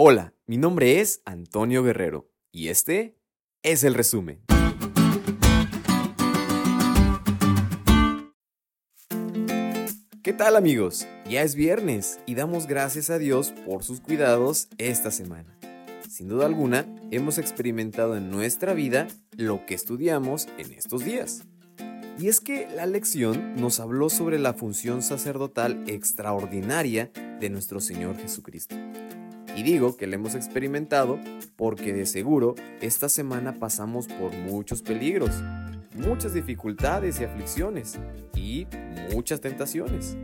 Hola, mi nombre es Antonio Guerrero y este es el resumen. ¿Qué tal amigos? Ya es viernes y damos gracias a Dios por sus cuidados esta semana. Sin duda alguna, hemos experimentado en nuestra vida lo que estudiamos en estos días. Y es que la lección nos habló sobre la función sacerdotal extraordinaria de nuestro Señor Jesucristo. Y digo que la hemos experimentado porque de seguro esta semana pasamos por muchos peligros, muchas dificultades y aflicciones y muchas tentaciones,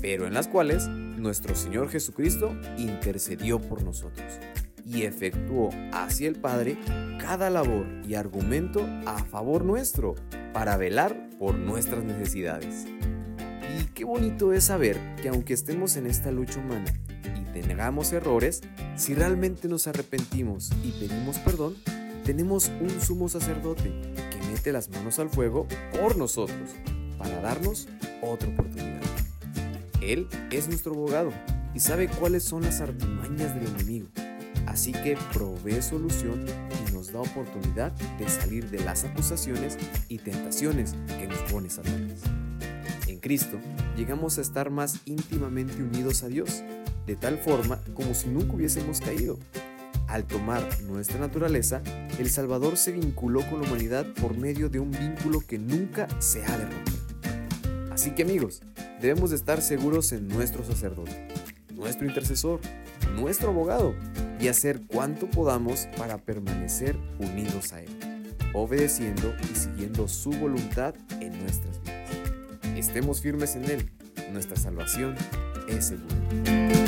pero en las cuales nuestro Señor Jesucristo intercedió por nosotros y efectuó hacia el Padre cada labor y argumento a favor nuestro para velar por nuestras necesidades. Y qué bonito es saber que aunque estemos en esta lucha humana tengamos errores, si realmente nos arrepentimos y pedimos perdón, tenemos un sumo sacerdote que mete las manos al fuego por nosotros para darnos otra oportunidad. Él es nuestro abogado y sabe cuáles son las artimañas del enemigo. Así que provee solución y nos da oportunidad de salir de las acusaciones y tentaciones que nos pone Satanás. En Cristo llegamos a estar más íntimamente unidos a Dios de tal forma como si nunca hubiésemos caído. Al tomar nuestra naturaleza, el Salvador se vinculó con la humanidad por medio de un vínculo que nunca se ha de romper. Así que amigos, debemos de estar seguros en nuestro sacerdote, nuestro intercesor, nuestro abogado y hacer cuanto podamos para permanecer unidos a Él, obedeciendo y siguiendo su voluntad en nuestras vidas. Estemos firmes en Él, nuestra salvación es segura.